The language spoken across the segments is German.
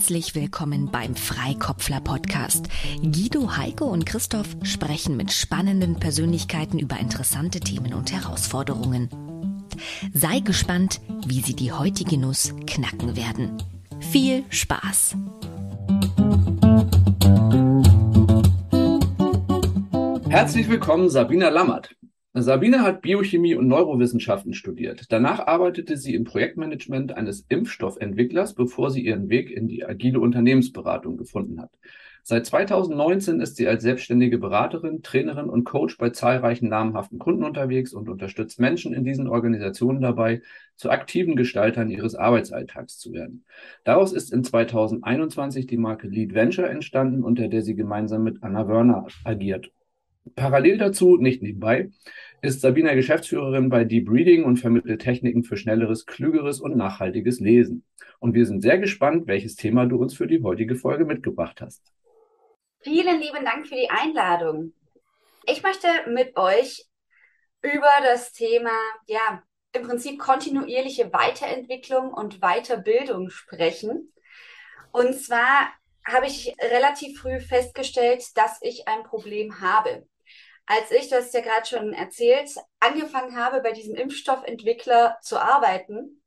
Herzlich willkommen beim Freikopfler Podcast. Guido, Heike und Christoph sprechen mit spannenden Persönlichkeiten über interessante Themen und Herausforderungen. Sei gespannt, wie sie die heutige Nuss knacken werden. Viel Spaß! Herzlich willkommen, Sabina Lammert. Sabine hat Biochemie und Neurowissenschaften studiert. Danach arbeitete sie im Projektmanagement eines Impfstoffentwicklers, bevor sie ihren Weg in die agile Unternehmensberatung gefunden hat. Seit 2019 ist sie als selbstständige Beraterin, Trainerin und Coach bei zahlreichen namhaften Kunden unterwegs und unterstützt Menschen in diesen Organisationen dabei, zu aktiven Gestaltern ihres Arbeitsalltags zu werden. Daraus ist in 2021 die Marke Lead Venture entstanden, unter der sie gemeinsam mit Anna Wörner agiert. Parallel dazu, nicht nebenbei, ist Sabina Geschäftsführerin bei Deep Reading und vermittelt Techniken für schnelleres, klügeres und nachhaltiges Lesen. Und wir sind sehr gespannt, welches Thema du uns für die heutige Folge mitgebracht hast. Vielen lieben Dank für die Einladung. Ich möchte mit euch über das Thema, ja, im Prinzip kontinuierliche Weiterentwicklung und Weiterbildung sprechen. Und zwar habe ich relativ früh festgestellt, dass ich ein Problem habe als ich, du hast ja gerade schon erzählt, angefangen habe, bei diesem Impfstoffentwickler zu arbeiten,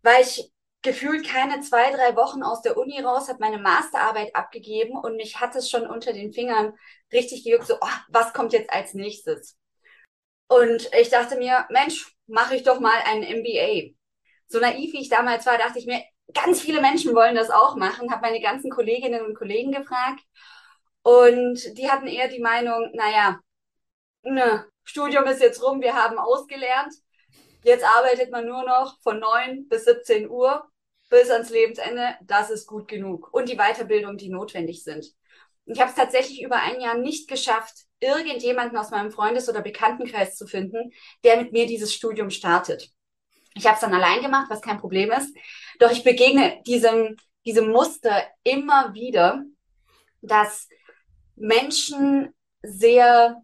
war ich gefühlt keine zwei, drei Wochen aus der Uni raus, habe meine Masterarbeit abgegeben und mich hat es schon unter den Fingern richtig gejuckt, so, oh, was kommt jetzt als nächstes? Und ich dachte mir, Mensch, mache ich doch mal ein MBA. So naiv wie ich damals war, dachte ich mir, ganz viele Menschen wollen das auch machen, habe meine ganzen Kolleginnen und Kollegen gefragt und die hatten eher die Meinung, naja, ne, Studium ist jetzt rum, wir haben ausgelernt. Jetzt arbeitet man nur noch von 9 bis 17 Uhr bis ans Lebensende. Das ist gut genug. Und die Weiterbildung, die notwendig sind. Ich habe es tatsächlich über ein Jahr nicht geschafft, irgendjemanden aus meinem Freundes- oder Bekanntenkreis zu finden, der mit mir dieses Studium startet. Ich habe es dann allein gemacht, was kein Problem ist. Doch ich begegne diesem, diesem Muster immer wieder, dass Menschen sehr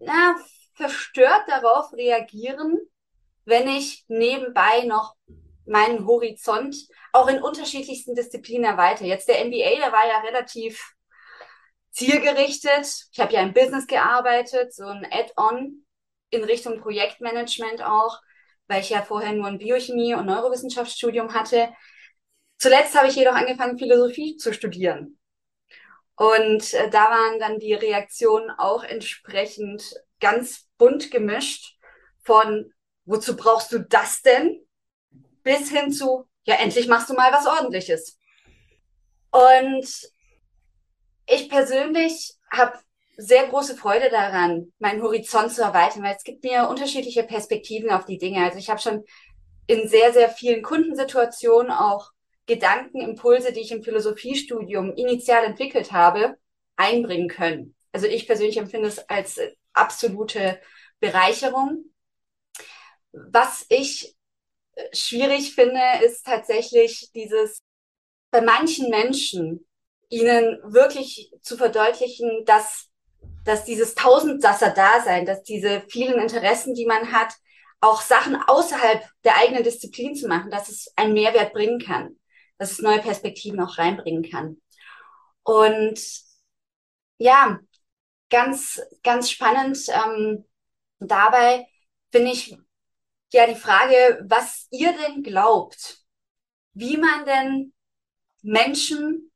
na, verstört darauf reagieren, wenn ich nebenbei noch meinen Horizont auch in unterschiedlichsten Disziplinen erweitere. Jetzt der MBA, der war ja relativ zielgerichtet. Ich habe ja im Business gearbeitet, so ein Add-on in Richtung Projektmanagement auch, weil ich ja vorher nur ein Biochemie- und Neurowissenschaftsstudium hatte. Zuletzt habe ich jedoch angefangen, Philosophie zu studieren. Und äh, da waren dann die Reaktionen auch entsprechend ganz bunt gemischt von, wozu brauchst du das denn? Bis hin zu, ja, endlich machst du mal was ordentliches. Und ich persönlich habe sehr große Freude daran, meinen Horizont zu erweitern, weil es gibt mir unterschiedliche Perspektiven auf die Dinge. Also ich habe schon in sehr, sehr vielen Kundensituationen auch Gedanken, Impulse, die ich im Philosophiestudium initial entwickelt habe, einbringen können. Also ich persönlich empfinde es als absolute Bereicherung. Was ich äh, schwierig finde, ist tatsächlich dieses, bei manchen Menschen ihnen wirklich zu verdeutlichen, dass, dass dieses Tausendsasser-Dasein, dass diese vielen Interessen, die man hat, auch Sachen außerhalb der eigenen Disziplin zu machen, dass es einen Mehrwert bringen kann dass es neue Perspektiven auch reinbringen kann. Und ja, ganz, ganz spannend ähm, dabei finde ich ja die Frage, was ihr denn glaubt, wie man denn Menschen,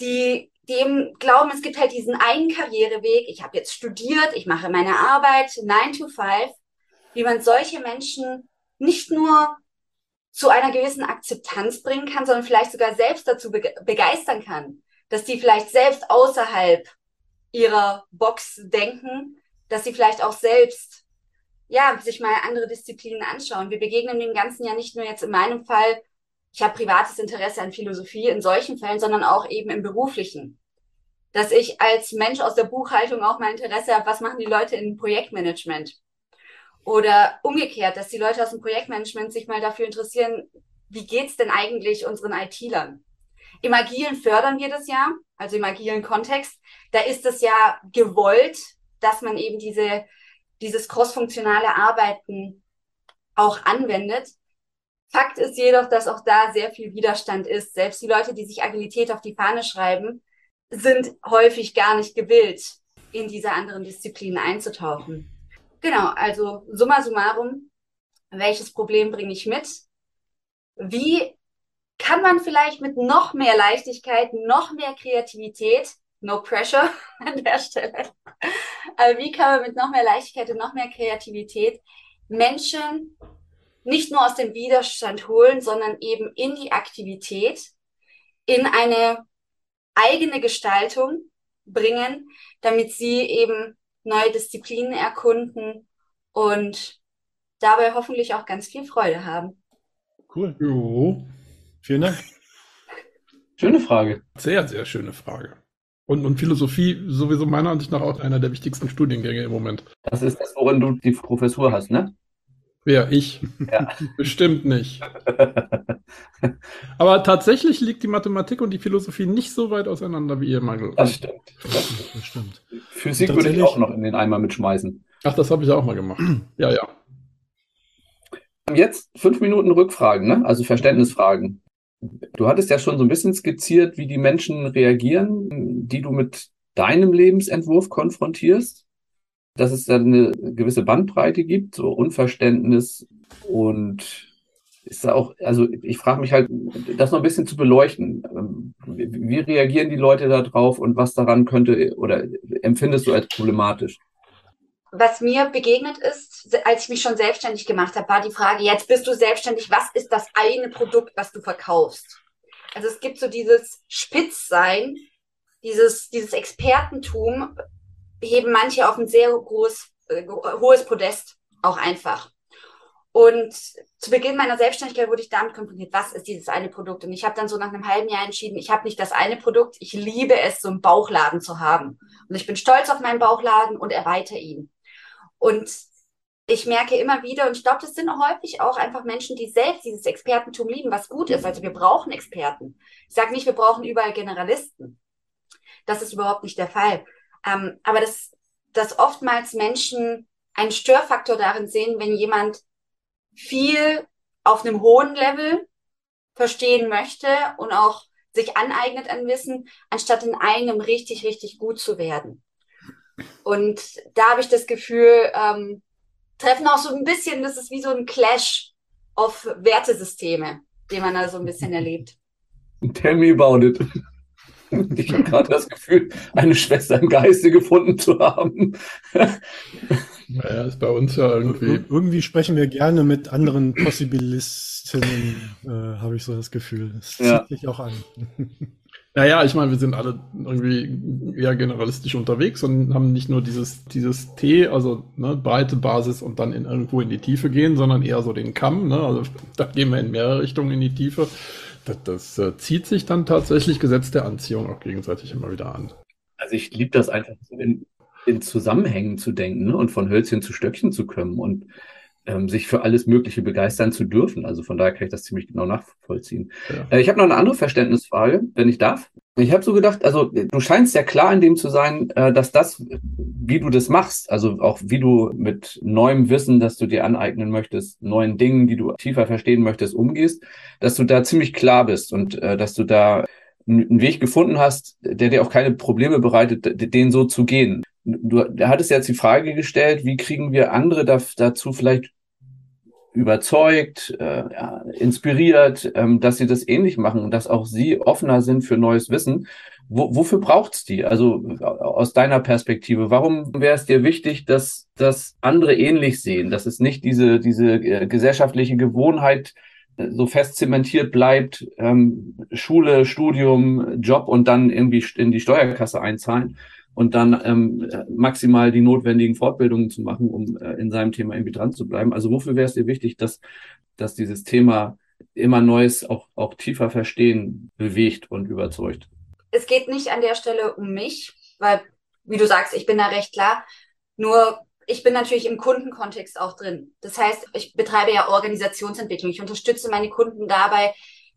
die dem glauben, es gibt halt diesen einen Karriereweg, ich habe jetzt studiert, ich mache meine Arbeit 9 to 5, wie man solche Menschen nicht nur zu einer gewissen Akzeptanz bringen kann, sondern vielleicht sogar selbst dazu begeistern kann, dass die vielleicht selbst außerhalb ihrer Box denken, dass sie vielleicht auch selbst ja, sich mal andere Disziplinen anschauen. Wir begegnen dem Ganzen ja nicht nur jetzt in meinem Fall, ich habe privates Interesse an Philosophie in solchen Fällen, sondern auch eben im beruflichen. Dass ich als Mensch aus der Buchhaltung auch mal Interesse habe, was machen die Leute in Projektmanagement? Oder umgekehrt, dass die Leute aus dem Projektmanagement sich mal dafür interessieren, wie geht's denn eigentlich unseren IT-Lern? Im Agilen fördern wir das ja, also im agilen Kontext. Da ist es ja gewollt, dass man eben diese, dieses crossfunktionale Arbeiten auch anwendet. Fakt ist jedoch, dass auch da sehr viel Widerstand ist. Selbst die Leute, die sich Agilität auf die Fahne schreiben, sind häufig gar nicht gewillt, in diese anderen Disziplinen einzutauchen. Genau, also summa summarum, welches Problem bringe ich mit? Wie kann man vielleicht mit noch mehr Leichtigkeit, noch mehr Kreativität, no pressure an der Stelle, aber wie kann man mit noch mehr Leichtigkeit und noch mehr Kreativität Menschen nicht nur aus dem Widerstand holen, sondern eben in die Aktivität, in eine eigene Gestaltung bringen, damit sie eben neue Disziplinen erkunden und dabei hoffentlich auch ganz viel Freude haben. Cool. Jo. Vielen Dank. Schöne Frage. Sehr, sehr schöne Frage. Und, und Philosophie sowieso meiner Ansicht nach auch einer der wichtigsten Studiengänge im Moment. Das ist das, worin du die Professur hast, ne? Wer? Ich? Ja. Bestimmt nicht. Aber tatsächlich liegt die Mathematik und die Philosophie nicht so weit auseinander, wie ihr mal. Das stimmt. Das stimmt. Physik würde ich auch noch in den Eimer mitschmeißen. Ach, das habe ich auch mal gemacht. ja, ja. Jetzt fünf Minuten Rückfragen, ne? also Verständnisfragen. Du hattest ja schon so ein bisschen skizziert, wie die Menschen reagieren, die du mit deinem Lebensentwurf konfrontierst dass es dann eine gewisse Bandbreite gibt, so Unverständnis und ist auch, also ich frage mich halt, das noch ein bisschen zu beleuchten. Ähm, wie reagieren die Leute da drauf und was daran könnte oder empfindest du als problematisch? Was mir begegnet ist, als ich mich schon selbstständig gemacht habe, war die Frage, jetzt bist du selbstständig, was ist das eine Produkt, was du verkaufst? Also es gibt so dieses Spitzsein, dieses, dieses Expertentum, heben manche auf ein sehr groß, äh, hohes Podest auch einfach. Und zu Beginn meiner Selbstständigkeit wurde ich damit konfrontiert, was ist dieses eine Produkt? Und ich habe dann so nach einem halben Jahr entschieden, ich habe nicht das eine Produkt, ich liebe es, so einen Bauchladen zu haben. Und ich bin stolz auf meinen Bauchladen und erweitere ihn. Und ich merke immer wieder, und ich glaube, das sind häufig auch einfach Menschen, die selbst dieses Expertentum lieben, was gut ist. Also wir brauchen Experten. Ich sage nicht, wir brauchen überall Generalisten. Das ist überhaupt nicht der Fall. Ähm, aber dass, dass oftmals Menschen einen Störfaktor darin sehen, wenn jemand viel auf einem hohen Level verstehen möchte und auch sich aneignet an Wissen, anstatt in einem richtig, richtig gut zu werden. Und da habe ich das Gefühl, ähm, treffen auch so ein bisschen, das ist wie so ein Clash auf Wertesysteme, den man da so ein bisschen erlebt. Tell me about it. Ich habe gerade das Gefühl, eine Schwester im Geiste gefunden zu haben. Naja, ist bei uns ja irgendwie. irgendwie sprechen wir gerne mit anderen Possibilistinnen, äh, habe ich so das Gefühl. Das ja. zieht sich auch an. Naja, ich meine, wir sind alle irgendwie eher generalistisch unterwegs und haben nicht nur dieses, dieses T, also ne, breite Basis und dann in, irgendwo in die Tiefe gehen, sondern eher so den Kamm. Ne? Also da gehen wir in mehrere Richtungen in die Tiefe das, das äh, zieht sich dann tatsächlich Gesetz der Anziehung auch gegenseitig immer wieder an. Also ich liebe das einfach in, in Zusammenhängen zu denken ne? und von Hölzchen zu Stöckchen zu kommen und ähm, sich für alles Mögliche begeistern zu dürfen. Also von daher kann ich das ziemlich genau nachvollziehen. Ja. Äh, ich habe noch eine andere Verständnisfrage, wenn ich darf. Ich habe so gedacht, also du scheinst ja klar in dem zu sein, äh, dass das, wie du das machst, also auch wie du mit neuem Wissen, das du dir aneignen möchtest, neuen Dingen, die du tiefer verstehen möchtest, umgehst, dass du da ziemlich klar bist und äh, dass du da einen Weg gefunden hast, der dir auch keine Probleme bereitet, den so zu gehen. Du hattest jetzt die Frage gestellt, wie kriegen wir andere da, dazu vielleicht überzeugt, äh, ja, inspiriert, ähm, dass sie das ähnlich machen und dass auch sie offener sind für neues Wissen. Wo, wofür braucht's die? Also aus deiner Perspektive, warum wäre es dir wichtig, dass, dass andere ähnlich sehen, dass es nicht diese, diese äh, gesellschaftliche Gewohnheit äh, so fest zementiert bleibt, ähm, Schule, Studium, Job und dann irgendwie in die Steuerkasse einzahlen, und dann ähm, maximal die notwendigen Fortbildungen zu machen, um äh, in seinem Thema irgendwie dran zu bleiben. Also wofür wäre es dir wichtig, dass, dass dieses Thema immer Neues auch, auch tiefer verstehen bewegt und überzeugt? Es geht nicht an der Stelle um mich, weil, wie du sagst, ich bin da recht klar. Nur ich bin natürlich im Kundenkontext auch drin. Das heißt, ich betreibe ja Organisationsentwicklung. Ich unterstütze meine Kunden dabei,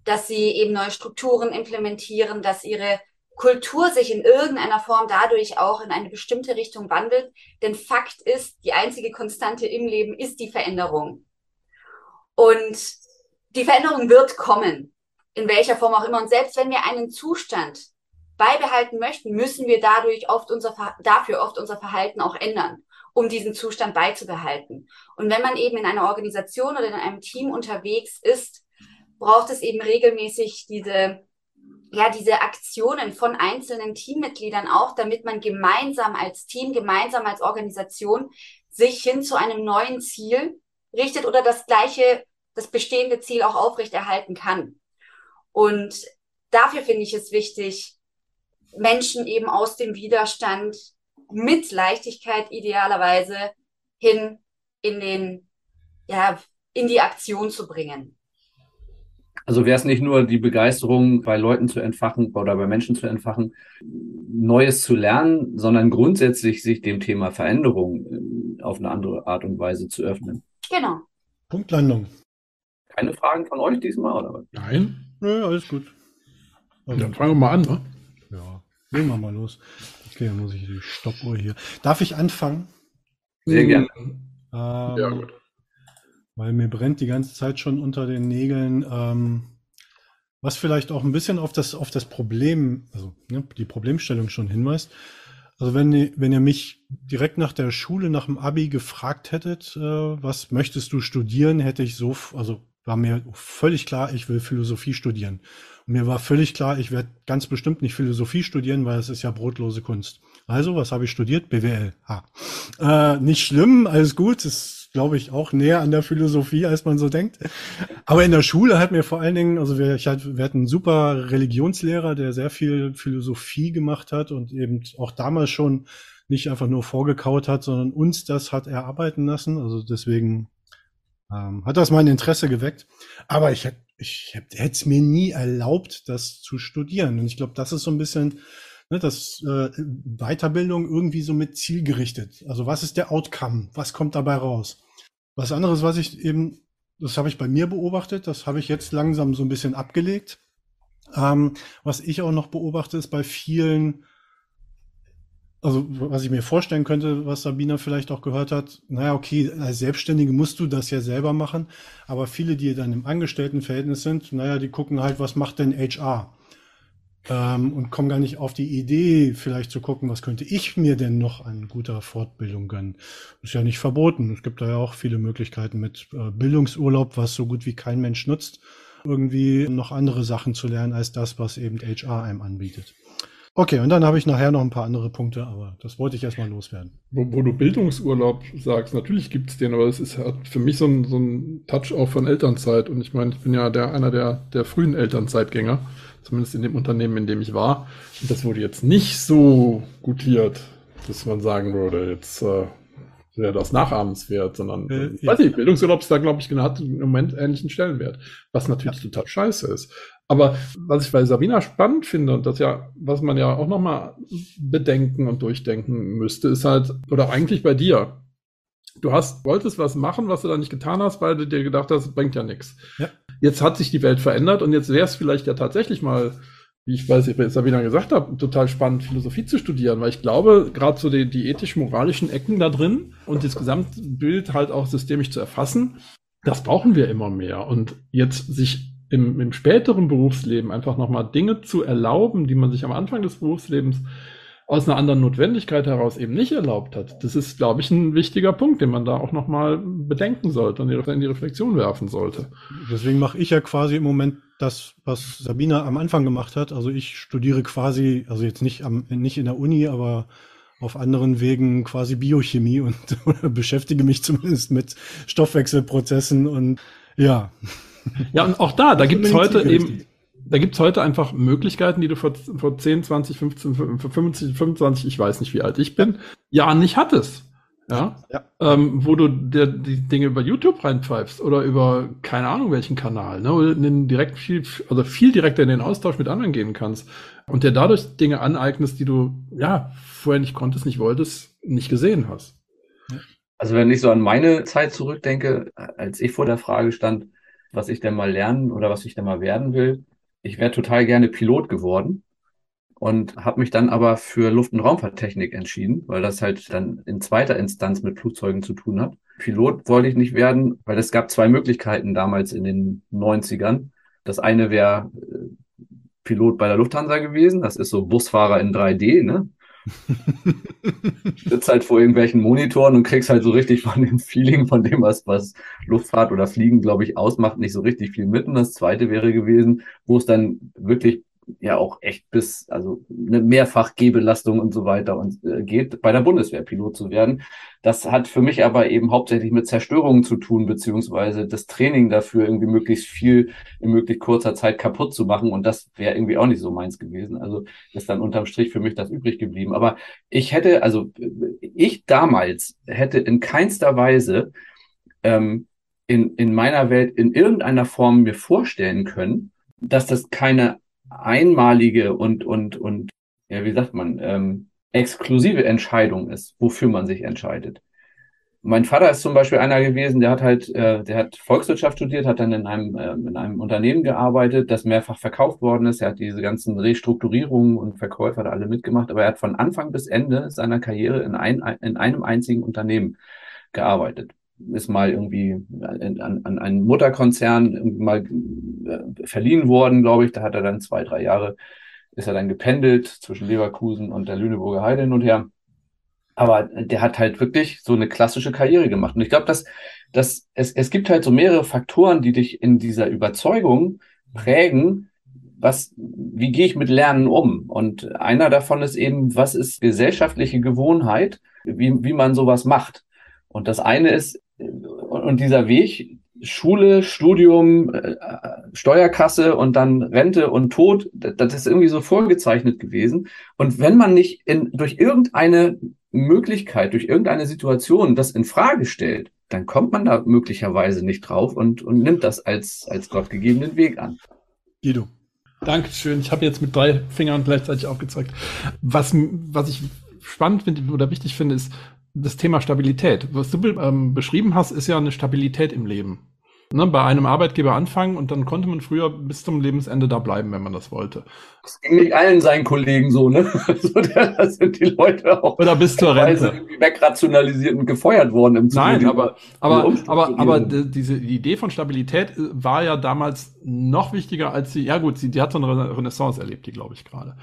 dass sie eben neue Strukturen implementieren, dass ihre Kultur sich in irgendeiner Form dadurch auch in eine bestimmte Richtung wandelt. Denn Fakt ist, die einzige Konstante im Leben ist die Veränderung. Und die Veränderung wird kommen, in welcher Form auch immer. Und selbst wenn wir einen Zustand beibehalten möchten, müssen wir dadurch oft unser, dafür oft unser Verhalten auch ändern, um diesen Zustand beizubehalten. Und wenn man eben in einer Organisation oder in einem Team unterwegs ist, braucht es eben regelmäßig diese ja, diese Aktionen von einzelnen Teammitgliedern auch, damit man gemeinsam als Team, gemeinsam als Organisation sich hin zu einem neuen Ziel richtet oder das gleiche, das bestehende Ziel auch aufrechterhalten kann. Und dafür finde ich es wichtig, Menschen eben aus dem Widerstand mit Leichtigkeit idealerweise hin in den, ja, in die Aktion zu bringen. Also wäre es nicht nur die Begeisterung bei Leuten zu entfachen oder bei Menschen zu entfachen, Neues zu lernen, sondern grundsätzlich sich dem Thema Veränderung äh, auf eine andere Art und Weise zu öffnen. Genau. Punktlandung. Keine Fragen von euch diesmal, oder was? Nein. Nö, alles gut. Also, dann fangen wir mal an, ne? Ja, legen wir mal los. Okay, dann muss ich die Stoppuhr hier. Darf ich anfangen? Sehr gerne. Ähm, Ja, gut. Weil mir brennt die ganze Zeit schon unter den Nägeln, ähm, was vielleicht auch ein bisschen auf das, auf das Problem, also ne, die Problemstellung schon hinweist. Also wenn, wenn ihr mich direkt nach der Schule, nach dem Abi gefragt hättet, äh, was möchtest du studieren, hätte ich so, also war mir völlig klar, ich will Philosophie studieren. Und mir war völlig klar, ich werde ganz bestimmt nicht Philosophie studieren, weil es ist ja brotlose Kunst. Also, was habe ich studiert? BWL. Ha. Äh, nicht schlimm, alles gut. Ist, glaube ich, auch näher an der Philosophie, als man so denkt. Aber in der Schule hat mir vor allen Dingen, also wir, hatte, wir hatten einen super Religionslehrer, der sehr viel Philosophie gemacht hat und eben auch damals schon nicht einfach nur vorgekaut hat, sondern uns das hat erarbeiten lassen. Also deswegen ähm, hat das mein Interesse geweckt. Aber ich hätte ich hätte es mir nie erlaubt, das zu studieren. Und ich glaube, das ist so ein bisschen ne, das äh, Weiterbildung irgendwie so mit zielgerichtet. Also was ist der Outcome? Was kommt dabei raus? Was anderes, was ich eben, das habe ich bei mir beobachtet, das habe ich jetzt langsam so ein bisschen abgelegt. Ähm, was ich auch noch beobachte, ist bei vielen, also was ich mir vorstellen könnte, was Sabina vielleicht auch gehört hat, naja, okay, als Selbstständige musst du das ja selber machen, aber viele, die dann im Angestelltenverhältnis sind, naja, die gucken halt, was macht denn HR? Ähm, und kommen gar nicht auf die Idee, vielleicht zu gucken, was könnte ich mir denn noch an guter Fortbildung gönnen. Ist ja nicht verboten. Es gibt da ja auch viele Möglichkeiten mit äh, Bildungsurlaub, was so gut wie kein Mensch nutzt, irgendwie noch andere Sachen zu lernen als das, was eben HR einem anbietet. Okay, und dann habe ich nachher noch ein paar andere Punkte, aber das wollte ich erstmal loswerden. Wo, wo du Bildungsurlaub sagst, natürlich gibt's den, aber es ist halt für mich so ein, so ein Touch auch von Elternzeit. Und ich meine, ich bin ja der, einer der, der frühen Elternzeitgänger, zumindest in dem Unternehmen, in dem ich war. Und das wurde jetzt nicht so gutiert, dass man sagen würde, jetzt äh, wäre das nachahmenswert, sondern, Äh, ich ja. weiß nicht, Bildungsurlaub ist da, glaube ich, hat im Moment ähnlichen Stellenwert, was natürlich total scheiße ist. Aber was ich bei Sabina spannend finde und das ja, was man ja auch nochmal bedenken und durchdenken müsste, ist halt, oder eigentlich bei dir. Du hast, wolltest was machen, was du da nicht getan hast, weil du dir gedacht hast, es bringt ja nichts. Ja. Jetzt hat sich die Welt verändert und jetzt wäre es vielleicht ja tatsächlich mal, wie ich weiß, wie Sabina gesagt habe, total spannend, Philosophie zu studieren, weil ich glaube, gerade so die, die ethisch-moralischen Ecken da drin und das Gesamtbild halt auch systemisch zu erfassen, das brauchen wir immer mehr. Und jetzt sich im, im späteren Berufsleben einfach nochmal Dinge zu erlauben, die man sich am Anfang des Berufslebens aus einer anderen Notwendigkeit heraus eben nicht erlaubt hat. Das ist, glaube ich, ein wichtiger Punkt, den man da auch nochmal bedenken sollte und in die Reflexion werfen sollte. Deswegen mache ich ja quasi im Moment das, was Sabina am Anfang gemacht hat. Also ich studiere quasi, also jetzt nicht am, nicht in der Uni, aber auf anderen Wegen quasi Biochemie und beschäftige mich zumindest mit Stoffwechselprozessen und ja. Ja, und auch da, da gibt es heute eben, da gibt es heute einfach Möglichkeiten, die du vor, vor 10, 20, 15, 25, 25, ich weiß nicht, wie alt ich bin, Jahren nicht hattest. Ja. Ja. Ähm, wo du dir die Dinge über YouTube reinpfeifst oder über keine Ahnung welchen Kanal, ne, oder in den direkt viel, also viel direkter in den Austausch mit anderen gehen kannst und dir dadurch Dinge aneignest, die du ja vorher nicht konntest, nicht wolltest, nicht gesehen hast. Also wenn ich so an meine Zeit zurückdenke, als ich vor der Frage stand, was ich denn mal lernen oder was ich denn mal werden will, ich wäre total gerne Pilot geworden und habe mich dann aber für Luft- und Raumfahrttechnik entschieden, weil das halt dann in zweiter Instanz mit Flugzeugen zu tun hat. Pilot wollte ich nicht werden, weil es gab zwei Möglichkeiten damals in den 90ern. Das eine wäre äh, Pilot bei der Lufthansa gewesen. Das ist so Busfahrer in 3D, ne? Sitzt halt vor irgendwelchen Monitoren und kriegst halt so richtig von dem Feeling, von dem, was, was Luftfahrt oder Fliegen, glaube ich, ausmacht, nicht so richtig viel mit. Und das zweite wäre gewesen, wo es dann wirklich ja auch echt bis, also eine Mehrfach-Gehbelastung und so weiter und äh, geht, bei der Bundeswehr Pilot zu werden. Das hat für mich aber eben hauptsächlich mit Zerstörungen zu tun, beziehungsweise das Training dafür irgendwie möglichst viel in möglichst kurzer Zeit kaputt zu machen. Und das wäre irgendwie auch nicht so meins gewesen. Also ist dann unterm Strich für mich das übrig geblieben. Aber ich hätte, also ich damals hätte in keinster Weise ähm, in, in meiner Welt in irgendeiner Form mir vorstellen können, dass das keine einmalige und, und, und, ja, wie sagt man, ähm, exklusive Entscheidung ist, wofür man sich entscheidet. Mein Vater ist zum Beispiel einer gewesen, der hat halt, äh, der hat Volkswirtschaft studiert, hat dann in einem, äh, in einem Unternehmen gearbeitet, das mehrfach verkauft worden ist. Er hat diese ganzen Restrukturierungen und Verkäufer da alle mitgemacht, aber er hat von Anfang bis Ende seiner Karriere in, ein, in einem einzigen Unternehmen gearbeitet ist mal irgendwie an, an einen Mutterkonzern mal äh, verliehen worden, glaube ich. Da hat er dann zwei, drei Jahre, ist er dann gependelt zwischen Leverkusen und der Lüneburger Heide hin und her. Aber der hat halt wirklich so eine klassische Karriere gemacht. Und ich glaube, dass, dass es, es gibt halt so mehrere Faktoren, die dich in dieser Überzeugung prägen, was, wie gehe ich mit Lernen um? Und einer davon ist eben, was ist gesellschaftliche Gewohnheit, wie, wie man sowas macht. Und das eine ist, und dieser Weg, Schule, Studium, äh, Steuerkasse und dann Rente und Tod, das ist irgendwie so vorgezeichnet gewesen. Und wenn man nicht in, durch irgendeine Möglichkeit, durch irgendeine Situation das in Frage stellt, dann kommt man da möglicherweise nicht drauf und, und nimmt das als, als gottgegebenen Weg an. Guido. Dankeschön. Ich habe jetzt mit drei Fingern gleichzeitig aufgezeigt. Was, was ich spannend finde oder wichtig finde, ist, das Thema Stabilität. Was du ähm, beschrieben hast, ist ja eine Stabilität im Leben. Ne, bei einem Arbeitgeber anfangen und dann konnte man früher bis zum Lebensende da bleiben, wenn man das wollte. Das ging nicht allen seinen Kollegen so, ne? so, da sind die Leute auch Oder bis zur Rente. wegrationalisiert und gefeuert worden im Zuge Nein, aber, aber, aber, aber diese die Idee von Stabilität äh, war ja damals noch wichtiger als sie, ja gut, sie, die hat so eine Renaissance erlebt, die glaube ich gerade.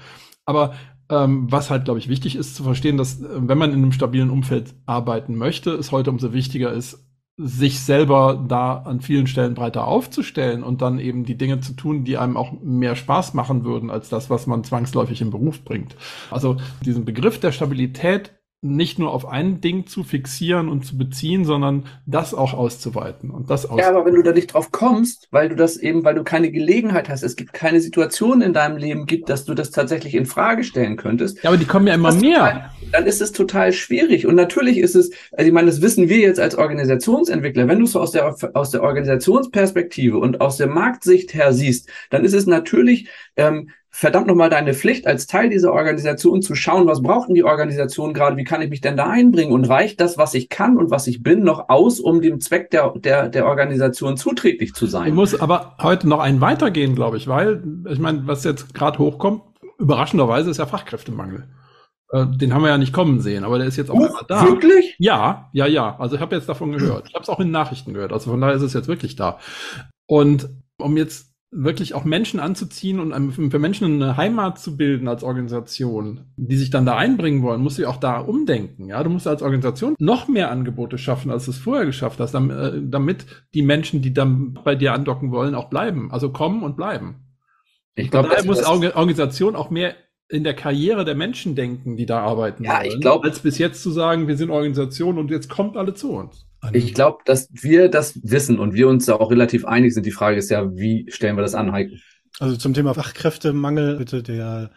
Aber ähm, was halt, glaube ich, wichtig ist zu verstehen, dass äh, wenn man in einem stabilen Umfeld arbeiten möchte, es heute umso wichtiger ist, sich selber da an vielen Stellen breiter aufzustellen und dann eben die Dinge zu tun, die einem auch mehr Spaß machen würden als das, was man zwangsläufig im Beruf bringt. Also diesen Begriff der Stabilität nicht nur auf ein Ding zu fixieren und zu beziehen, sondern das auch auszuweiten und das Ja, aber wenn du da nicht drauf kommst, weil du das eben, weil du keine Gelegenheit hast, es gibt keine Situation in deinem Leben gibt, dass du das tatsächlich in Frage stellen könntest. Ja, aber die kommen ja immer mehr. Total, dann ist es total schwierig. Und natürlich ist es, also ich meine, das wissen wir jetzt als Organisationsentwickler, wenn du es so aus der, aus der Organisationsperspektive und aus der Marktsicht her siehst, dann ist es natürlich ähm, verdammt nochmal deine Pflicht als Teil dieser Organisation zu schauen, was braucht denn die Organisation gerade, wie kann ich mich denn da einbringen und reicht das, was ich kann und was ich bin, noch aus, um dem Zweck der, der, der Organisation zuträglich zu sein. Ich muss aber heute noch einen weitergehen, glaube ich, weil, ich meine, was jetzt gerade hochkommt, überraschenderweise ist ja Fachkräftemangel. Äh, den haben wir ja nicht kommen sehen, aber der ist jetzt auch uh, da. Wirklich? Ja, ja, ja. Also ich habe jetzt davon gehört. Ich habe es auch in Nachrichten gehört. Also von daher ist es jetzt wirklich da. Und um jetzt wirklich auch Menschen anzuziehen und für Menschen eine Heimat zu bilden als Organisation, die sich dann da einbringen wollen, musst du auch da umdenken. Ja, du musst als Organisation noch mehr Angebote schaffen, als du es vorher geschafft hast, äh, damit die Menschen, die dann bei dir andocken wollen, auch bleiben. Also kommen und bleiben. Ich glaube, da muss Organisation auch mehr in der Karriere der Menschen denken, die da arbeiten ja, wollen, ich glaub, als bis jetzt zu sagen, wir sind Organisation und jetzt kommt alle zu uns. Ich glaube, dass wir das wissen und wir uns da auch relativ einig sind. Die Frage ist ja, wie stellen wir das an, Heiko? Also zum Thema Fachkräftemangel bitte der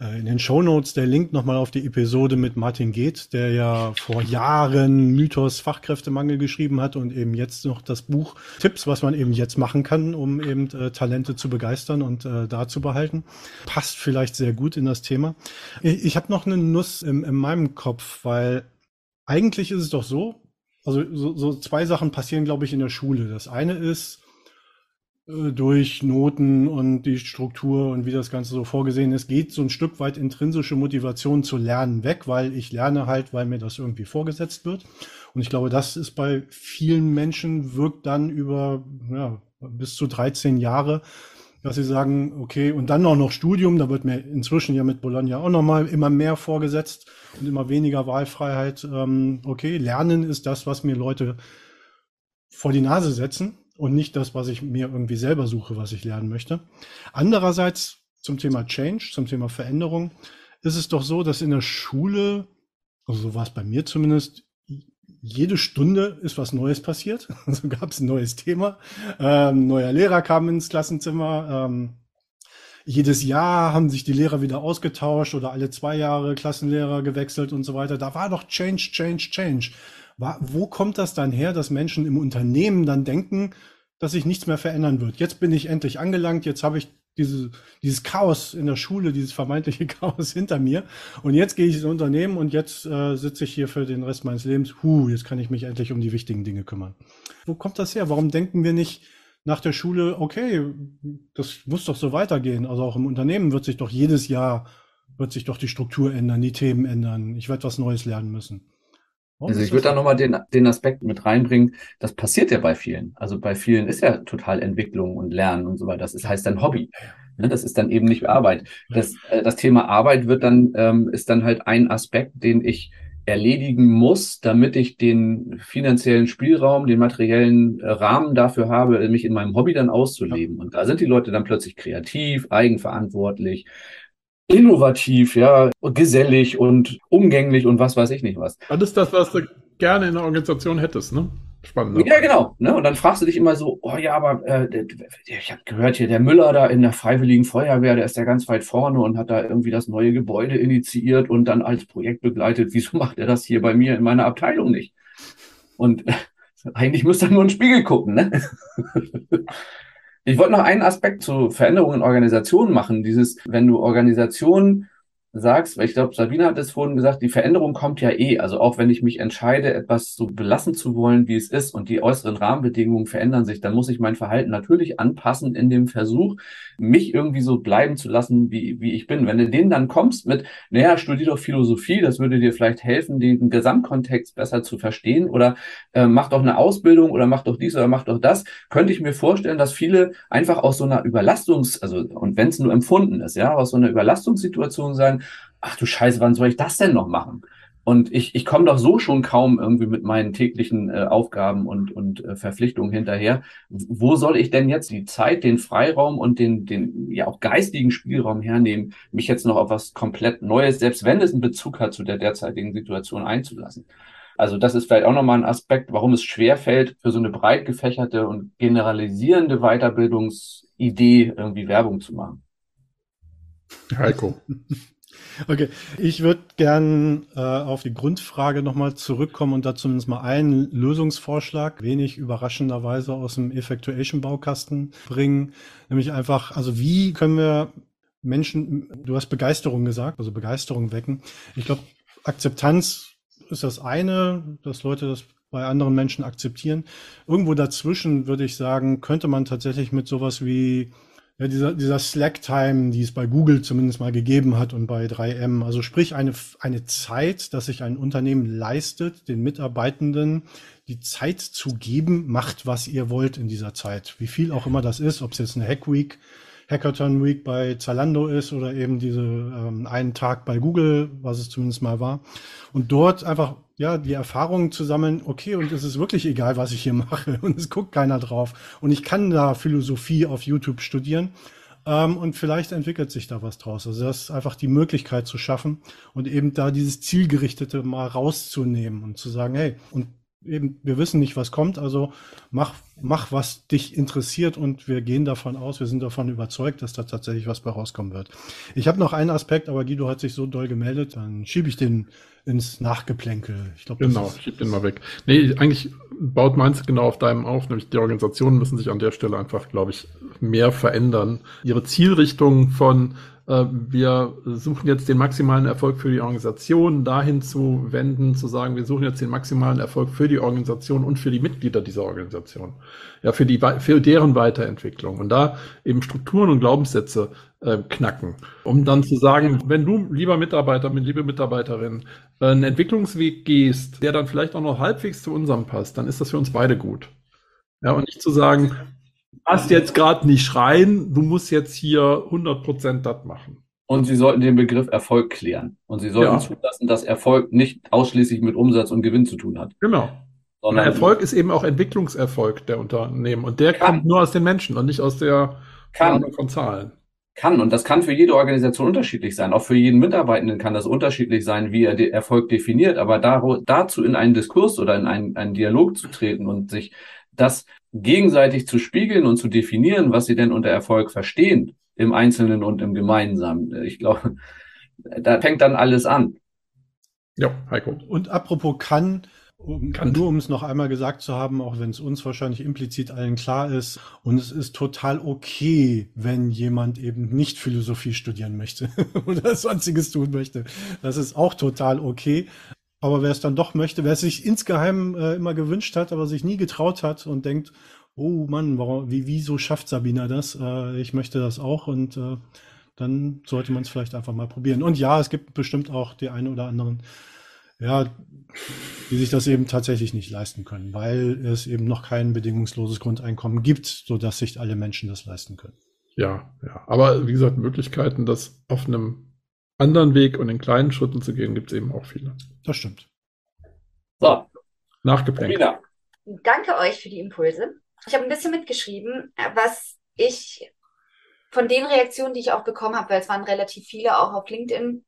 äh, in den Shownotes der Link nochmal auf die Episode mit Martin Geht, der ja vor Jahren Mythos Fachkräftemangel geschrieben hat und eben jetzt noch das Buch Tipps, was man eben jetzt machen kann, um eben äh, Talente zu begeistern und äh, da zu behalten. Passt vielleicht sehr gut in das Thema. Ich, ich habe noch eine Nuss in, in meinem Kopf, weil eigentlich ist es doch so, also so, so zwei Sachen passieren, glaube ich, in der Schule. Das eine ist, äh, durch Noten und die Struktur und wie das Ganze so vorgesehen ist, geht so ein Stück weit intrinsische Motivation zu lernen weg, weil ich lerne halt, weil mir das irgendwie vorgesetzt wird. Und ich glaube, das ist bei vielen Menschen, wirkt dann über ja, bis zu 13 Jahre, dass sie sagen, okay, und dann auch noch Studium, da wird mir inzwischen ja mit Bologna auch nochmal immer mehr vorgesetzt und immer weniger Wahlfreiheit. Ähm, okay, Lernen ist das, was mir Leute vor die Nase setzen und nicht das, was ich mir irgendwie selber suche, was ich lernen möchte. Andererseits zum Thema Change, zum Thema Veränderung, ist es doch so, dass in der Schule, also so war es bei mir zumindest, jede Stunde ist was Neues passiert. Also gab es ein neues Thema. Ähm, neuer Lehrer kam ins Klassenzimmer. Ähm, jedes Jahr haben sich die Lehrer wieder ausgetauscht oder alle zwei Jahre Klassenlehrer gewechselt und so weiter. Da war doch Change, Change, Change. War, wo kommt das dann her, dass Menschen im Unternehmen dann denken, dass sich nichts mehr verändern wird? Jetzt bin ich endlich angelangt, jetzt habe ich diese, dieses Chaos in der Schule, dieses vermeintliche Chaos hinter mir. Und jetzt gehe ich ins Unternehmen und jetzt äh, sitze ich hier für den Rest meines Lebens. Huh, jetzt kann ich mich endlich um die wichtigen Dinge kümmern. Wo kommt das her? Warum denken wir nicht nach der Schule, okay, das muss doch so weitergehen. Also auch im Unternehmen wird sich doch jedes Jahr, wird sich doch die Struktur ändern, die Themen ändern. Ich werde was Neues lernen müssen. Also ich würde da nochmal den, den Aspekt mit reinbringen, das passiert ja bei vielen. Also bei vielen ist ja total Entwicklung und Lernen und so weiter. Das ist, heißt dann Hobby. Ne? Das ist dann eben nicht Arbeit. Das, äh, das Thema Arbeit wird dann, ähm, ist dann halt ein Aspekt, den ich erledigen muss, damit ich den finanziellen Spielraum, den materiellen äh, Rahmen dafür habe, mich in meinem Hobby dann auszuleben. Und da sind die Leute dann plötzlich kreativ, eigenverantwortlich, innovativ, ja, gesellig und umgänglich und was weiß ich nicht was. Das ist das, was du gerne in der Organisation hättest, ne? Spannend. Ne? Ja, genau. Ne? Und dann fragst du dich immer so, oh ja, aber äh, ich habe gehört hier, der Müller da in der Freiwilligen Feuerwehr, der ist ja ganz weit vorne und hat da irgendwie das neue Gebäude initiiert und dann als Projekt begleitet. Wieso macht er das hier bei mir in meiner Abteilung nicht? Und äh, eigentlich müsste er nur in den Spiegel gucken, ne? Ich wollte noch einen Aspekt zu Veränderungen in Organisationen machen. Dieses, wenn du Organisationen sagst, weil ich glaube, Sabine hat es vorhin gesagt, die Veränderung kommt ja eh. Also auch wenn ich mich entscheide, etwas so belassen zu wollen, wie es ist und die äußeren Rahmenbedingungen verändern sich, dann muss ich mein Verhalten natürlich anpassen in dem Versuch, mich irgendwie so bleiben zu lassen, wie, wie ich bin. Wenn du denen dann kommst mit, naja, studier doch Philosophie, das würde dir vielleicht helfen, den Gesamtkontext besser zu verstehen oder äh, mach doch eine Ausbildung oder mach doch dies oder mach doch das, könnte ich mir vorstellen, dass viele einfach aus so einer Überlastungs-, also und wenn es nur empfunden ist, ja, aus so einer Überlastungssituation sagen, ach du Scheiße, wann soll ich das denn noch machen? Und ich, ich komme doch so schon kaum irgendwie mit meinen täglichen äh, Aufgaben und, und äh, Verpflichtungen hinterher. Wo soll ich denn jetzt die Zeit, den Freiraum und den, den ja auch geistigen Spielraum hernehmen, mich jetzt noch auf was komplett Neues, selbst wenn es einen Bezug hat zu der derzeitigen Situation einzulassen? Also das ist vielleicht auch nochmal ein Aspekt, warum es schwer fällt, für so eine breit gefächerte und generalisierende Weiterbildungsidee irgendwie Werbung zu machen. Heiko. Okay, ich würde gern äh, auf die Grundfrage nochmal zurückkommen und da zumindest mal einen Lösungsvorschlag, wenig überraschenderweise aus dem Effectuation-Baukasten bringen. Nämlich einfach, also wie können wir Menschen, du hast Begeisterung gesagt, also Begeisterung wecken. Ich glaube, Akzeptanz ist das eine, dass Leute das bei anderen Menschen akzeptieren. Irgendwo dazwischen würde ich sagen, könnte man tatsächlich mit sowas wie ja, dieser, dieser Slack-Time, die es bei Google zumindest mal gegeben hat und bei 3M. Also sprich eine, eine Zeit, dass sich ein Unternehmen leistet, den Mitarbeitenden die Zeit zu geben, macht, was ihr wollt in dieser Zeit. Wie viel auch immer das ist, ob es jetzt eine Hack Week, Hackathon Week bei Zalando ist oder eben diese ähm, einen Tag bei Google, was es zumindest mal war. Und dort einfach ja, die Erfahrungen zu sammeln, okay, und es ist wirklich egal, was ich hier mache und es guckt keiner drauf und ich kann da Philosophie auf YouTube studieren ähm, und vielleicht entwickelt sich da was draus. Also das ist einfach die Möglichkeit zu schaffen und eben da dieses Zielgerichtete mal rauszunehmen und zu sagen, hey, und eben, wir wissen nicht, was kommt, also mach, mach, was dich interessiert und wir gehen davon aus, wir sind davon überzeugt, dass da tatsächlich was bei rauskommen wird. Ich habe noch einen Aspekt, aber Guido hat sich so doll gemeldet, dann schiebe ich den ins Nachgeplänkel. Ich glaube, genau, schieb den mal weg. Nee, eigentlich baut meins genau auf deinem auf, nämlich die Organisationen müssen sich an der Stelle einfach, glaube ich, mehr verändern. Ihre Zielrichtung von wir suchen jetzt den maximalen Erfolg für die Organisation, dahin zu wenden, zu sagen, wir suchen jetzt den maximalen Erfolg für die Organisation und für die Mitglieder dieser Organisation. Ja, für die, für deren Weiterentwicklung. Und da eben Strukturen und Glaubenssätze äh, knacken. Um dann zu sagen, wenn du, lieber Mitarbeiter, liebe Mitarbeiterin, äh, einen Entwicklungsweg gehst, der dann vielleicht auch noch halbwegs zu unserem passt, dann ist das für uns beide gut. Ja, und nicht zu sagen, hast jetzt gerade nicht schreien, du musst jetzt hier 100% das machen. Und Sie sollten den Begriff Erfolg klären. Und Sie sollten ja. zulassen, dass Erfolg nicht ausschließlich mit Umsatz und Gewinn zu tun hat. Genau. Sondern Erfolg ist eben auch Entwicklungserfolg der Unternehmen. Und der kann. kommt nur aus den Menschen und nicht aus der kann. von Zahlen. Kann. Und das kann für jede Organisation unterschiedlich sein. Auch für jeden Mitarbeitenden kann das unterschiedlich sein, wie er den Erfolg definiert. Aber dazu in einen Diskurs oder in einen, einen Dialog zu treten und sich das gegenseitig zu spiegeln und zu definieren, was sie denn unter Erfolg verstehen, im Einzelnen und im Gemeinsamen. Ich glaube, da fängt dann alles an. Ja, Heiko. Und apropos kann, um, nur um es noch einmal gesagt zu haben, auch wenn es uns wahrscheinlich implizit allen klar ist, und es ist total okay, wenn jemand eben nicht Philosophie studieren möchte oder sonstiges tun möchte. Das ist auch total okay. Aber wer es dann doch möchte, wer es sich insgeheim äh, immer gewünscht hat, aber sich nie getraut hat und denkt, oh Mann, warum, wie, wieso schafft Sabina das? Äh, ich möchte das auch und äh, dann sollte man es vielleicht einfach mal probieren. Und ja, es gibt bestimmt auch die einen oder anderen, ja, die sich das eben tatsächlich nicht leisten können, weil es eben noch kein bedingungsloses Grundeinkommen gibt, sodass sich alle Menschen das leisten können. Ja, ja. Aber wie gesagt, Möglichkeiten, das auf einem anderen Weg und in kleinen Schritten zu gehen, gibt es eben auch viele. Das stimmt. So. Nachgeprägt. Danke euch für die Impulse. Ich habe ein bisschen mitgeschrieben, was ich von den Reaktionen, die ich auch bekommen habe, weil es waren relativ viele auch auf LinkedIn,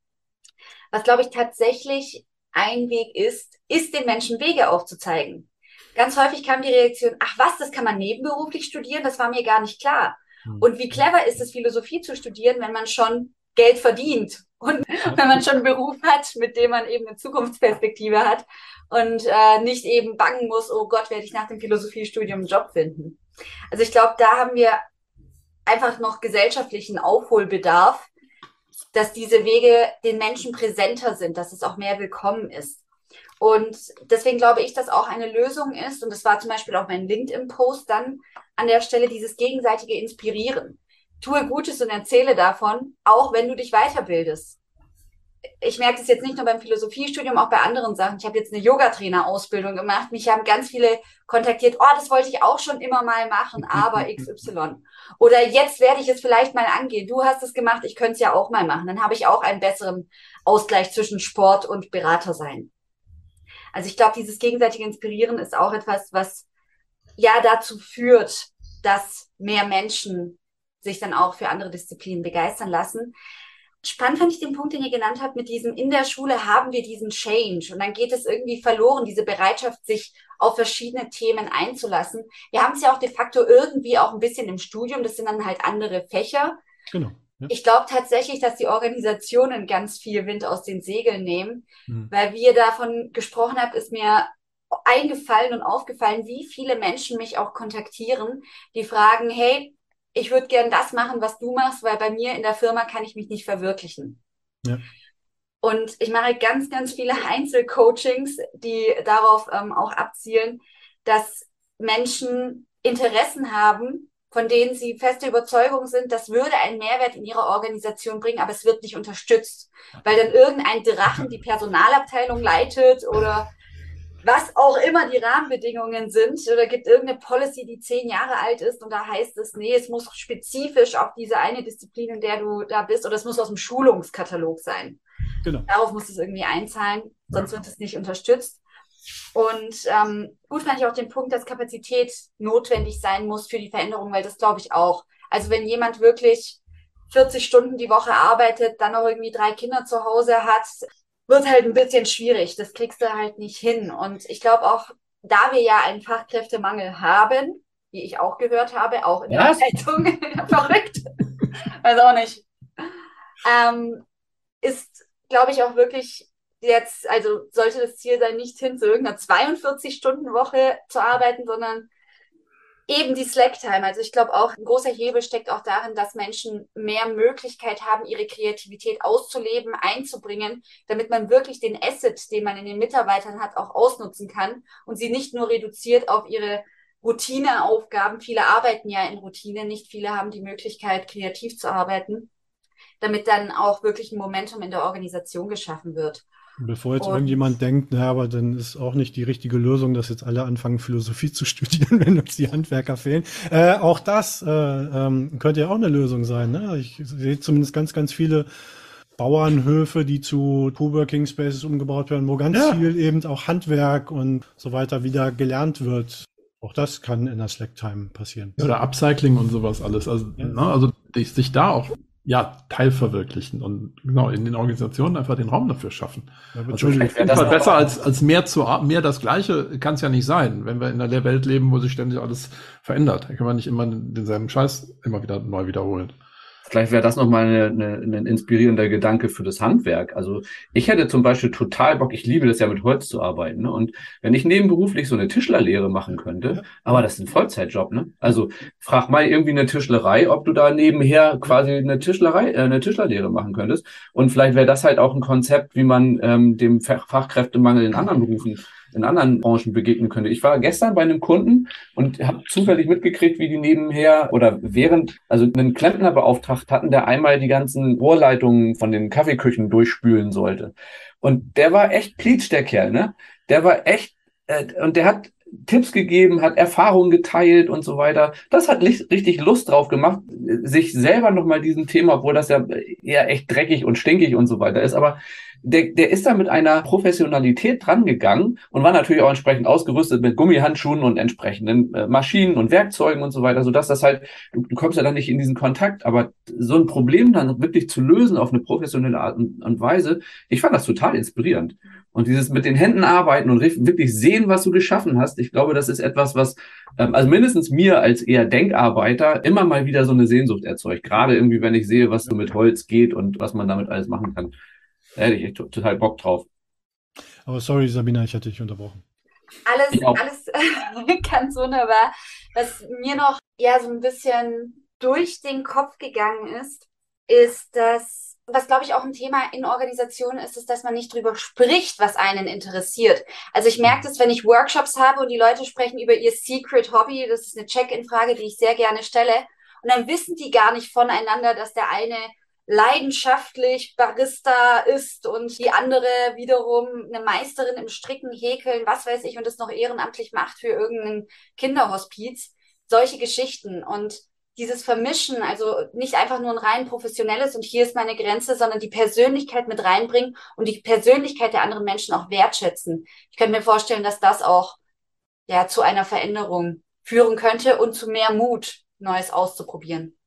was glaube ich tatsächlich ein Weg ist, ist den Menschen Wege aufzuzeigen. Ganz häufig kam die Reaktion, ach was, das kann man nebenberuflich studieren, das war mir gar nicht klar. Hm. Und wie clever ist es, Philosophie zu studieren, wenn man schon Geld verdient und wenn man schon einen Beruf hat, mit dem man eben eine Zukunftsperspektive hat und äh, nicht eben bangen muss, oh Gott, werde ich nach dem Philosophiestudium einen Job finden. Also ich glaube, da haben wir einfach noch gesellschaftlichen Aufholbedarf, dass diese Wege den Menschen präsenter sind, dass es auch mehr willkommen ist. Und deswegen glaube ich, dass auch eine Lösung ist, und das war zum Beispiel auch mein LinkedIn-Post dann an der Stelle, dieses gegenseitige Inspirieren tue Gutes und erzähle davon, auch wenn du dich weiterbildest. Ich merke das jetzt nicht nur beim Philosophiestudium, auch bei anderen Sachen. Ich habe jetzt eine Yogatrainer-Ausbildung gemacht. Mich haben ganz viele kontaktiert. Oh, das wollte ich auch schon immer mal machen, aber XY. Oder jetzt werde ich es vielleicht mal angehen. Du hast es gemacht, ich könnte es ja auch mal machen. Dann habe ich auch einen besseren Ausgleich zwischen Sport und Berater sein. Also ich glaube, dieses gegenseitige Inspirieren ist auch etwas, was ja dazu führt, dass mehr Menschen sich dann auch für andere Disziplinen begeistern lassen. Spannend fand ich den Punkt, den ihr genannt habt, mit diesem, in der Schule haben wir diesen Change und dann geht es irgendwie verloren, diese Bereitschaft, sich auf verschiedene Themen einzulassen. Wir haben es ja auch de facto irgendwie auch ein bisschen im Studium, das sind dann halt andere Fächer. Genau. Ja. Ich glaube tatsächlich, dass die Organisationen ganz viel Wind aus den Segeln nehmen, mhm. weil wie ihr davon gesprochen habt, ist mir eingefallen und aufgefallen, wie viele Menschen mich auch kontaktieren, die fragen, hey, ich würde gern das machen, was du machst, weil bei mir in der Firma kann ich mich nicht verwirklichen. Ja. Und ich mache ganz, ganz viele Einzelcoachings, die darauf ähm, auch abzielen, dass Menschen Interessen haben, von denen sie feste Überzeugung sind, das würde einen Mehrwert in ihrer Organisation bringen, aber es wird nicht unterstützt, weil dann irgendein Drachen die Personalabteilung leitet oder was auch immer die Rahmenbedingungen sind, oder gibt irgendeine Policy, die zehn Jahre alt ist und da heißt es, nee, es muss spezifisch auf diese eine Disziplin, in der du da bist, oder es muss aus dem Schulungskatalog sein. Genau. Darauf muss es irgendwie einzahlen, sonst wird es nicht unterstützt. Und ähm, gut fand ich auch den Punkt, dass Kapazität notwendig sein muss für die Veränderung, weil das glaube ich auch. Also wenn jemand wirklich 40 Stunden die Woche arbeitet, dann noch irgendwie drei Kinder zu Hause hat, wird halt ein bisschen schwierig. Das kriegst du halt nicht hin. Und ich glaube auch, da wir ja einen Fachkräftemangel haben, wie ich auch gehört habe, auch in der Zeitung, verrückt, weiß auch nicht, ähm, ist, glaube ich, auch wirklich jetzt, also sollte das Ziel sein, nicht hin zu irgendeiner 42-Stunden-Woche zu arbeiten, sondern Eben die Slack-Time. Also ich glaube auch, ein großer Hebel steckt auch darin, dass Menschen mehr Möglichkeit haben, ihre Kreativität auszuleben, einzubringen, damit man wirklich den Asset, den man in den Mitarbeitern hat, auch ausnutzen kann und sie nicht nur reduziert auf ihre Routineaufgaben. Viele arbeiten ja in Routine, nicht viele haben die Möglichkeit, kreativ zu arbeiten, damit dann auch wirklich ein Momentum in der Organisation geschaffen wird. Bevor jetzt und, irgendjemand denkt, naja, aber dann ist auch nicht die richtige Lösung, dass jetzt alle anfangen, Philosophie zu studieren, wenn uns die Handwerker fehlen. Äh, auch das äh, ähm, könnte ja auch eine Lösung sein. Ne? Ich sehe zumindest ganz, ganz viele Bauernhöfe, die zu Coworking Spaces umgebaut werden, wo ganz ja. viel eben auch Handwerk und so weiter wieder gelernt wird. Auch das kann in der Slack-Time passieren. Oder Upcycling und sowas alles. Also, ja. ne, also sich da auch ja, teilverwirklichen und genau in den Organisationen einfach den Raum dafür schaffen. Ja, also auf jeden Fall besser als, als mehr zu mehr das Gleiche kann es ja nicht sein, wenn wir in einer Welt leben, wo sich ständig alles verändert. Da kann man nicht immer denselben Scheiß immer wieder neu wiederholen. Vielleicht wäre das nochmal eine, eine, ein inspirierender Gedanke für das Handwerk. Also ich hätte zum Beispiel total Bock, ich liebe das ja mit Holz zu arbeiten. Ne? Und wenn ich nebenberuflich so eine Tischlerlehre machen könnte, aber das ist ein Vollzeitjob, ne? Also frag mal irgendwie eine Tischlerei, ob du da nebenher quasi eine Tischlerei, äh, eine Tischlerlehre machen könntest. Und vielleicht wäre das halt auch ein Konzept, wie man ähm, dem Fachkräftemangel in anderen Berufen in anderen Branchen begegnen könnte. Ich war gestern bei einem Kunden und habe zufällig mitgekriegt, wie die nebenher oder während, also einen Klempner beauftragt hatten, der einmal die ganzen Rohrleitungen von den Kaffeeküchen durchspülen sollte. Und der war echt pleatsch, der Kerl, ne? Der war echt, äh, und der hat Tipps gegeben, hat Erfahrungen geteilt und so weiter. Das hat richtig Lust drauf gemacht, sich selber nochmal diesem Thema, obwohl das ja eher echt dreckig und stinkig und so weiter ist, aber der, der ist da mit einer Professionalität drangegangen und war natürlich auch entsprechend ausgerüstet mit Gummihandschuhen und entsprechenden äh, Maschinen und Werkzeugen und so weiter, sodass das halt, du, du kommst ja dann nicht in diesen Kontakt, aber so ein Problem dann wirklich zu lösen auf eine professionelle Art und, und Weise, ich fand das total inspirierend. Und dieses mit den Händen arbeiten und wirklich sehen, was du geschaffen hast, ich glaube, das ist etwas, was ähm, also mindestens mir als eher Denkarbeiter immer mal wieder so eine Sehnsucht erzeugt. Gerade irgendwie, wenn ich sehe, was so mit Holz geht und was man damit alles machen kann. Da hätte ich total Bock drauf. Aber sorry, Sabina, ich hatte dich unterbrochen. Alles, alles ganz wunderbar. Was mir noch ja so ein bisschen durch den Kopf gegangen ist, ist, dass, was glaube ich auch ein Thema in Organisationen ist, ist, dass man nicht drüber spricht, was einen interessiert. Also ich merke das, wenn ich Workshops habe und die Leute sprechen über ihr Secret Hobby, das ist eine Check-in-Frage, die ich sehr gerne stelle. Und dann wissen die gar nicht voneinander, dass der eine leidenschaftlich Barista ist und die andere wiederum eine Meisterin im Stricken, Häkeln, was weiß ich, und das noch ehrenamtlich macht für irgendeinen Kinderhospiz. Solche Geschichten und dieses Vermischen, also nicht einfach nur ein rein professionelles und hier ist meine Grenze, sondern die Persönlichkeit mit reinbringen und die Persönlichkeit der anderen Menschen auch wertschätzen. Ich könnte mir vorstellen, dass das auch ja zu einer Veränderung führen könnte und zu mehr Mut, Neues auszuprobieren.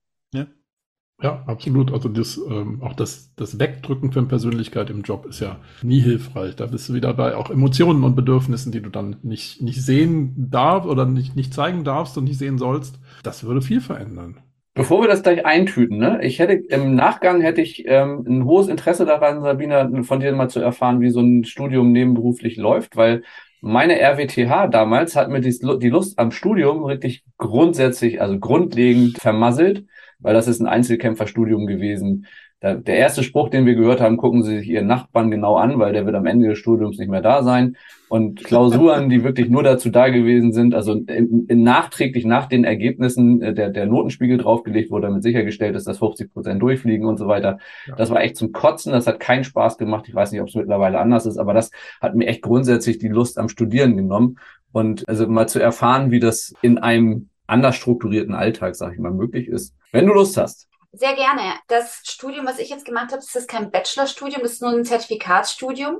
Ja, absolut. Also das, ähm, auch das, das Wegdrücken von Persönlichkeit im Job ist ja nie hilfreich. Da bist du wieder bei auch Emotionen und Bedürfnissen, die du dann nicht, nicht sehen darfst oder nicht, nicht zeigen darfst und nicht sehen sollst. Das würde viel verändern. Bevor wir das gleich eintüten, ne? ich hätte im Nachgang hätte ich ähm, ein hohes Interesse daran, Sabina, von dir mal zu erfahren, wie so ein Studium nebenberuflich läuft, weil meine RWTH damals hat mir die, Lust am Studium wirklich grundsätzlich, also grundlegend vermasselt weil das ist ein Einzelkämpferstudium gewesen. Da, der erste Spruch, den wir gehört haben, gucken Sie sich Ihren Nachbarn genau an, weil der wird am Ende des Studiums nicht mehr da sein. Und Klausuren, die wirklich nur dazu da gewesen sind, also in, in nachträglich nach den Ergebnissen äh, der, der Notenspiegel draufgelegt wurde, damit sichergestellt ist, dass 50 Prozent durchfliegen und so weiter. Ja. Das war echt zum Kotzen, das hat keinen Spaß gemacht. Ich weiß nicht, ob es mittlerweile anders ist, aber das hat mir echt grundsätzlich die Lust am Studieren genommen. Und also mal zu erfahren, wie das in einem anders strukturierten Alltag, sag ich mal, möglich ist. Wenn du Lust hast. Sehr gerne. Das Studium, was ich jetzt gemacht habe, das ist kein Bachelorstudium, das ist nur ein Zertifikatsstudium.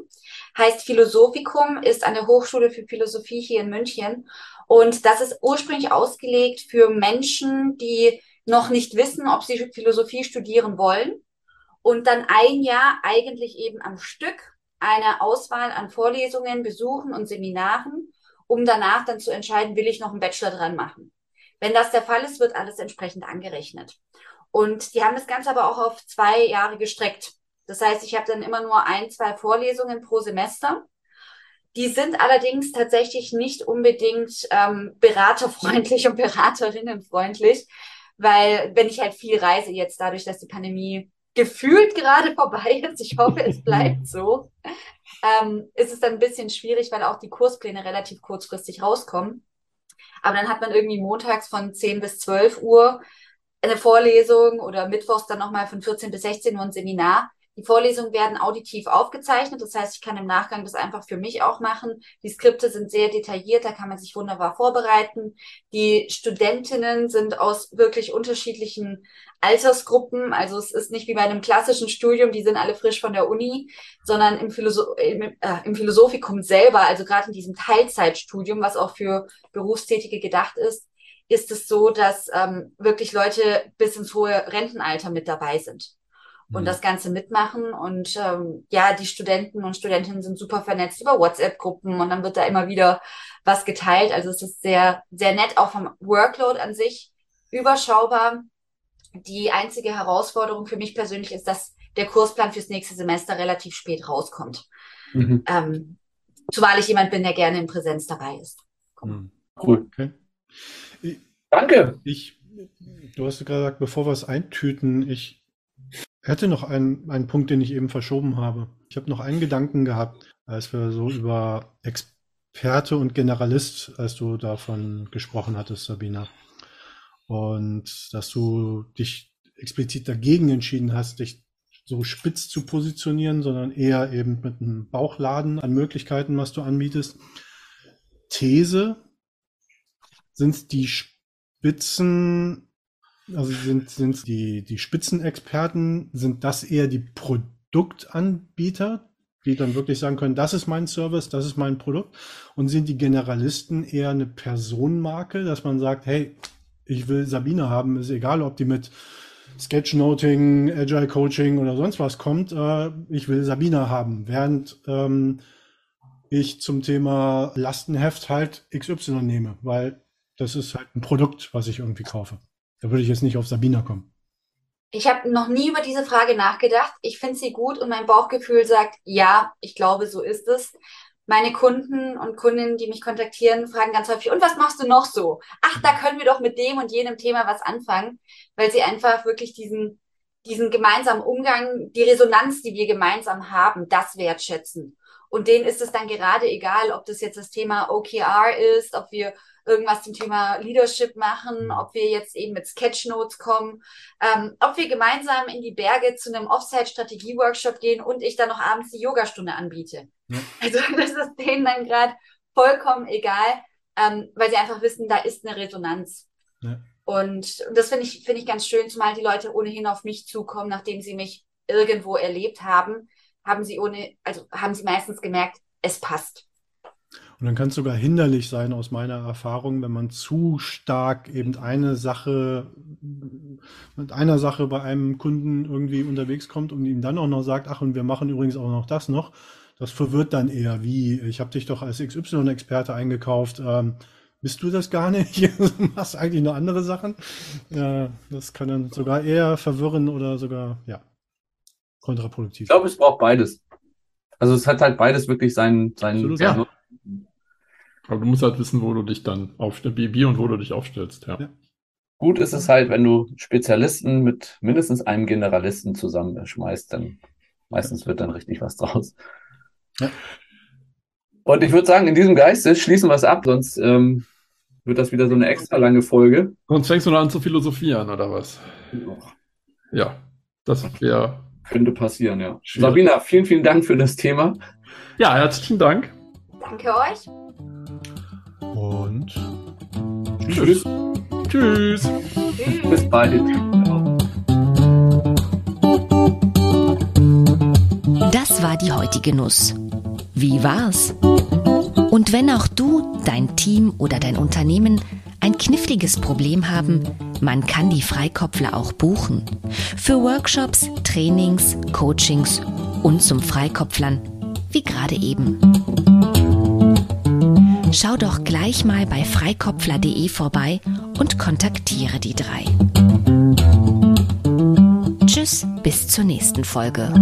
Heißt Philosophikum, ist an der Hochschule für Philosophie hier in München. Und das ist ursprünglich ausgelegt für Menschen, die noch nicht wissen, ob sie Philosophie studieren wollen. Und dann ein Jahr eigentlich eben am Stück eine Auswahl an Vorlesungen besuchen und Seminaren, um danach dann zu entscheiden, will ich noch einen Bachelor dran machen. Wenn das der Fall ist, wird alles entsprechend angerechnet. Und die haben das Ganze aber auch auf zwei Jahre gestreckt. Das heißt, ich habe dann immer nur ein, zwei Vorlesungen pro Semester. Die sind allerdings tatsächlich nicht unbedingt ähm, beraterfreundlich und beraterinnenfreundlich, weil wenn ich halt viel reise jetzt dadurch, dass die Pandemie gefühlt gerade vorbei ist, ich hoffe, es bleibt so, ähm, ist es dann ein bisschen schwierig, weil auch die Kurspläne relativ kurzfristig rauskommen. Aber dann hat man irgendwie montags von 10 bis 12 Uhr eine Vorlesung oder mittwochs dann nochmal von 14 bis 16 Uhr ein Seminar. Die Vorlesungen werden auditiv aufgezeichnet. Das heißt, ich kann im Nachgang das einfach für mich auch machen. Die Skripte sind sehr detailliert, da kann man sich wunderbar vorbereiten. Die Studentinnen sind aus wirklich unterschiedlichen Altersgruppen. Also es ist nicht wie bei einem klassischen Studium, die sind alle frisch von der Uni, sondern im, Philosoph im, äh, im Philosophikum selber, also gerade in diesem Teilzeitstudium, was auch für Berufstätige gedacht ist, ist es so, dass ähm, wirklich Leute bis ins hohe Rentenalter mit dabei sind und mhm. das Ganze mitmachen. Und ähm, ja, die Studenten und Studentinnen sind super vernetzt über WhatsApp-Gruppen und dann wird da immer wieder was geteilt. Also es ist sehr, sehr nett, auch vom Workload an sich überschaubar. Die einzige Herausforderung für mich persönlich ist, dass der Kursplan fürs nächste Semester relativ spät rauskommt. Mhm. Ähm, zumal ich jemand bin, der gerne in Präsenz dabei ist. Mhm. Cool. Okay. Danke. Ich, du hast gerade gesagt, bevor wir es eintüten, ich hätte noch einen, einen Punkt, den ich eben verschoben habe. Ich habe noch einen Gedanken gehabt, als wir so über Experte und Generalist, als du davon gesprochen hattest, Sabina. Und dass du dich explizit dagegen entschieden hast, dich so spitz zu positionieren, sondern eher eben mit einem Bauchladen an Möglichkeiten, was du anbietest. These, sind die Spitzen, also sind, sind die, die Spitzenexperten, sind das eher die Produktanbieter, die dann wirklich sagen können, das ist mein Service, das ist mein Produkt? Und sind die Generalisten eher eine Personenmarke, dass man sagt, hey, ich will Sabine haben, ist egal, ob die mit Sketchnoting, Agile Coaching oder sonst was kommt, äh, ich will Sabine haben. Während ähm, ich zum Thema Lastenheft halt XY nehme, weil das ist halt ein Produkt, was ich irgendwie kaufe. Da würde ich jetzt nicht auf Sabina kommen. Ich habe noch nie über diese Frage nachgedacht. Ich finde sie gut und mein Bauchgefühl sagt, ja, ich glaube, so ist es. Meine Kunden und Kundinnen, die mich kontaktieren, fragen ganz häufig, und was machst du noch so? Ach, da können wir doch mit dem und jenem Thema was anfangen, weil sie einfach wirklich diesen, diesen gemeinsamen Umgang, die Resonanz, die wir gemeinsam haben, das wertschätzen. Und denen ist es dann gerade egal, ob das jetzt das Thema OKR ist, ob wir irgendwas zum Thema Leadership machen, mhm. ob wir jetzt eben mit Sketchnotes kommen, ähm, ob wir gemeinsam in die Berge zu einem Offsite-Strategie-Workshop gehen und ich dann noch abends die Yogastunde anbiete. Ja. Also das ist denen dann gerade vollkommen egal, ähm, weil sie einfach wissen, da ist eine Resonanz. Ja. Und das finde ich, finde ich ganz schön, zumal die Leute ohnehin auf mich zukommen, nachdem sie mich irgendwo erlebt haben, haben sie ohne, also haben sie meistens gemerkt, es passt. Und dann kann es sogar hinderlich sein, aus meiner Erfahrung, wenn man zu stark eben eine Sache, mit einer Sache bei einem Kunden irgendwie unterwegs kommt und ihm dann auch noch sagt, ach, und wir machen übrigens auch noch das noch. Das verwirrt dann eher, wie, ich habe dich doch als XY-Experte eingekauft. Ähm, bist du das gar nicht? du machst eigentlich nur andere Sachen. Ja, das kann dann sogar eher verwirren oder sogar, ja, kontraproduktiv. Ich glaube, es braucht beides. Also es hat halt beides wirklich seinen, seinen, ja. Aber du musst halt wissen, wo du dich dann aufstellst, wie und wo du dich aufstellst, ja. ja. Gut ist es halt, wenn du Spezialisten mit mindestens einem Generalisten zusammenschmeißt, dann meistens wird dann richtig was draus. Ja. Und ich würde sagen, in diesem Geiste schließen wir es ab, sonst ähm, wird das wieder so eine extra lange Folge. Sonst fängst du noch an zu philosophieren, oder was? Ja, das wäre. Könnte passieren, ja. Schwierig. Sabina, vielen, vielen Dank für das Thema. Ja, herzlichen Dank. Danke euch. Und tschüss. Tschüss. tschüss. Bis bald. Das war die heutige Nuss. Wie war's? Und wenn auch du, dein Team oder dein Unternehmen ein kniffliges Problem haben, man kann die Freikopfler auch buchen. Für Workshops, Trainings, Coachings und zum Freikopflern, wie gerade eben. Schau doch gleich mal bei freikopfler.de vorbei und kontaktiere die drei. Tschüss, bis zur nächsten Folge.